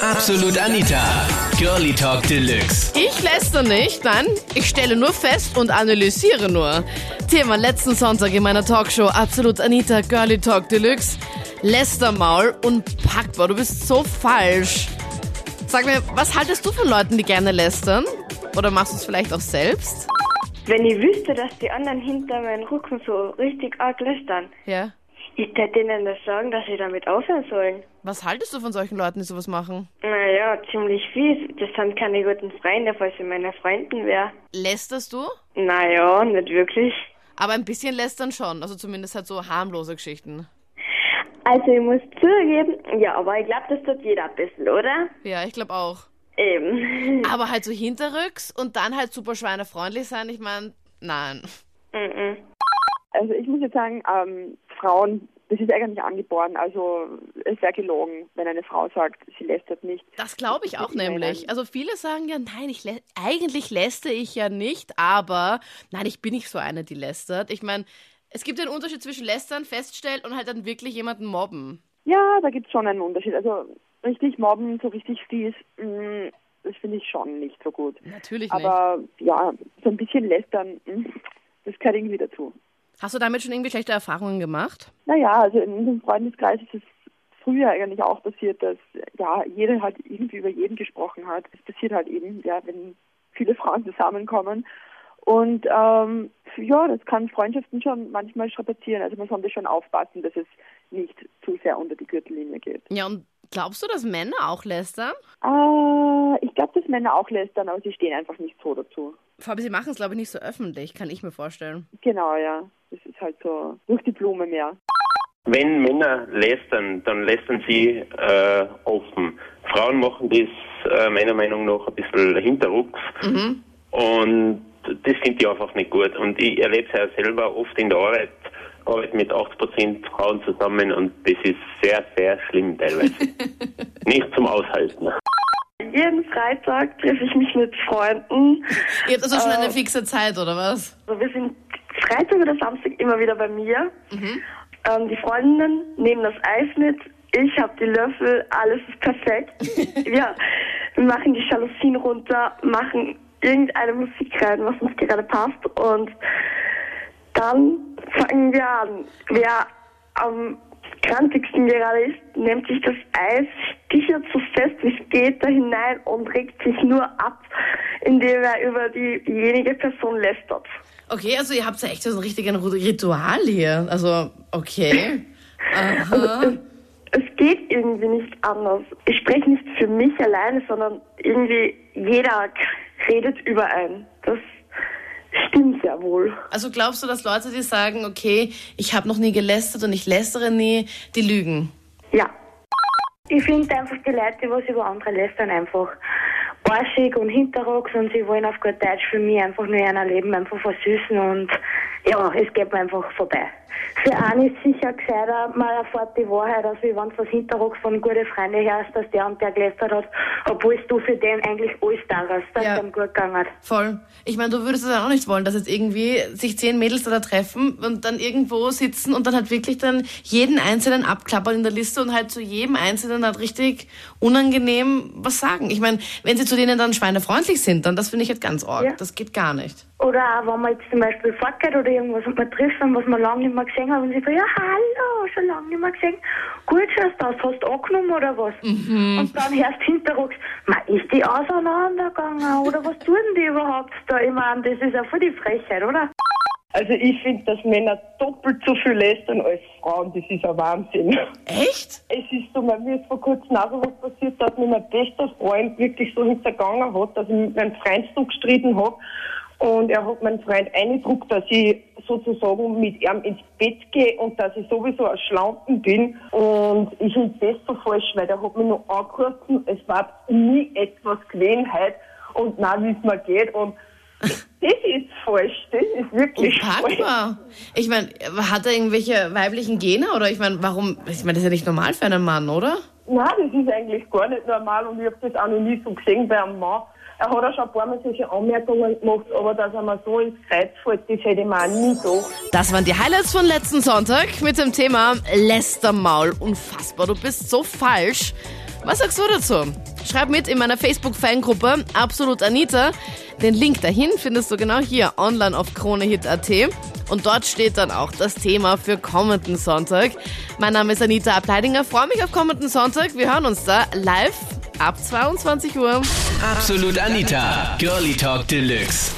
Absolut Anita. Girlie Talk Deluxe. Ich läster nicht, nein, ich stelle nur fest und analysiere nur. Thema letzten Sonntag in meiner Talkshow Absolut Anita Girlie Talk Deluxe. Lästermaul unpackbar, du bist so falsch. Sag mir, was haltest du von Leuten, die gerne lästern? Oder machst du es vielleicht auch selbst? Wenn ich wüsste, dass die anderen hinter meinem Rücken so richtig arg lästern, Ja. ich hätte denen das sagen, dass sie damit aufhören sollen. Was haltest du von solchen Leuten, die sowas machen? Naja, ziemlich fies. Das sind keine guten Freunde, falls ich meine Freunden wäre. Lästerst du? Naja, nicht wirklich. Aber ein bisschen lästern schon, also zumindest halt so harmlose Geschichten. Also ich muss zugeben, ja, aber ich glaube, das tut jeder ein bisschen, oder? Ja, ich glaube auch. Eben. Aber halt so hinterrücks und dann halt super schweinefreundlich sein, ich meine, nein. Mhm. Also ich muss jetzt sagen, ähm, Frauen, das ist eigentlich angeboren. Also es wäre gelogen, wenn eine Frau sagt, sie lästert nicht. Das glaube ich auch Mit Männern. nämlich. Also viele sagen ja, nein, ich lä eigentlich lästere ich ja nicht, aber nein, ich bin nicht so eine, die lästert. Ich meine, es gibt einen Unterschied zwischen lästern, feststellen und halt dann wirklich jemanden mobben. Ja, da gibt es schon einen Unterschied. Also richtig mobben, so richtig fies, mh, das finde ich schon nicht so gut. Natürlich nicht. Aber ja, so ein bisschen lästern, mh, das gehört irgendwie dazu. Hast du damit schon irgendwie schlechte Erfahrungen gemacht? Naja, also in unserem Freundeskreis ist es früher eigentlich auch passiert, dass ja jeder halt irgendwie über jeden gesprochen hat. Es passiert halt eben, ja, wenn viele Frauen zusammenkommen. Und ähm, ja, das kann Freundschaften schon manchmal strapazieren. Also man sollte schon aufpassen, dass es nicht zu sehr unter die Gürtellinie geht. Ja, und glaubst du, dass Männer auch lästern? Äh, ich glaube, dass Männer auch lästern, aber sie stehen einfach nicht so dazu. Vor allem, sie machen es, glaube ich, nicht so öffentlich, kann ich mir vorstellen. Genau, ja. Das ist halt so durch die Blume mehr. Wenn Männer lästern, dann lästern sie äh, offen. Frauen machen das äh, meiner Meinung nach ein bisschen hinterrucks und das finde ich einfach nicht gut. Und ich erlebe es ja selber oft in der Arbeit, arbeite mit 80% Frauen zusammen und das ist sehr, sehr schlimm teilweise. nicht zum Aushalten. Jeden Freitag treffe ich mich mit Freunden. Ihr habt also schon eine fixe Zeit, oder was? Also wir sind Freitag oder Samstag immer wieder bei mir. Ähm, die Freundinnen nehmen das Eis mit. Ich habe die Löffel, alles ist perfekt. ja, wir machen die Jalousien runter, machen irgendeine Musik rein, was uns gerade passt und dann fangen wir an. Wer am krantigsten gerade ist, nimmt sich das Eis, stichert so fest wie es geht da hinein und regt sich nur ab, indem er über diejenige Person lästert. Okay, also ihr habt ja echt so ein richtiges Ritual hier. Also, okay. Aha. Es geht irgendwie nicht anders. Ich spreche nicht für mich alleine, sondern irgendwie jeder redet über einen. Stimmt sehr wohl. Also glaubst du, dass Leute, die sagen, okay, ich habe noch nie gelästert und ich lästere nie, die lügen? Ja. Ich finde einfach die Leute, die was über andere lästern, einfach arschig und hinterrücks und sie wollen auf gut Deutsch für mich einfach nur ihr Leben einfach versüßen und ja, es geht mir einfach vorbei. Für einen ist sicher gescheiter, man erfährt die Wahrheit, als wie wenn es was hinterrücks von guten Freunden her ist, dass der und der gelästert hat, obwohl du für den eigentlich alles da hast, dass Ja. ihm gut gegangen hat. Voll. Ich meine, du würdest es auch nicht wollen, dass jetzt irgendwie sich zehn Mädels da treffen und dann irgendwo sitzen und dann halt wirklich dann jeden Einzelnen abklappern in der Liste und halt zu jedem Einzelnen halt richtig unangenehm was sagen. Ich meine, wenn sie zu denen dann schweinefreundlich sind, dann das finde ich halt ganz arg. Ja. Das geht gar nicht. Oder auch, wenn man jetzt zum Beispiel fortgeht oder irgendwas und man trifft, was man lange nicht mehr gesehen hat und sie sagt, ja, hallo, schon lange nicht mehr gesehen. Gut schaust du aus, hast du angenommen oder was? Und dann hörst du hinterrücks, man, ist die auseinandergegangen oder was tun die überhaupt da? Ich meine, das ist ja voll die Frechheit, oder? Also ich finde, dass Männer doppelt so viel lästern als Frauen. Das ist ein Wahnsinn. Echt? Es ist so, mir ist vor kurzem auch so was passiert, dass mir mein bester Freund wirklich so hintergangen hat, dass ich mit meinem Freund so gestritten habe. Und er hat meinen Freund eingedruckt, dass ich sozusagen mit ihm ins Bett gehe und dass ich sowieso ein Schlampen bin. Und ich finde das so falsch, weil der hat mich noch angerufen, es war nie etwas gewesen heute und na wie es mir geht. Und das ist falsch, das ist wirklich falsch. Ich meine, hat er irgendwelche weiblichen Gene oder ich meine, warum? Ich meine, das ist ja nicht normal für einen Mann, oder? Nein, das ist eigentlich gar nicht normal und ich habe das auch noch nie so gesehen bei einem Mann. Er hat auch schon ein paar Mal solche Anmerkungen gemacht, aber dass er mir so ins Kreuz fällt, das hätte ich mir auch nie gedacht. Das waren die Highlights von letzten Sonntag mit dem Thema Lästermaul. Unfassbar, du bist so falsch. Was sagst du dazu? Schreib mit in meiner Facebook-Fangruppe Absolut Anita. Den Link dahin findest du genau hier online auf KroneHit.at. Und dort steht dann auch das Thema für kommenden Sonntag. Mein Name ist Anita Abteidinger. Freue mich auf kommenden Sonntag. Wir hören uns da live ab 22 Uhr. Absolut Anita, Girlie Talk Deluxe.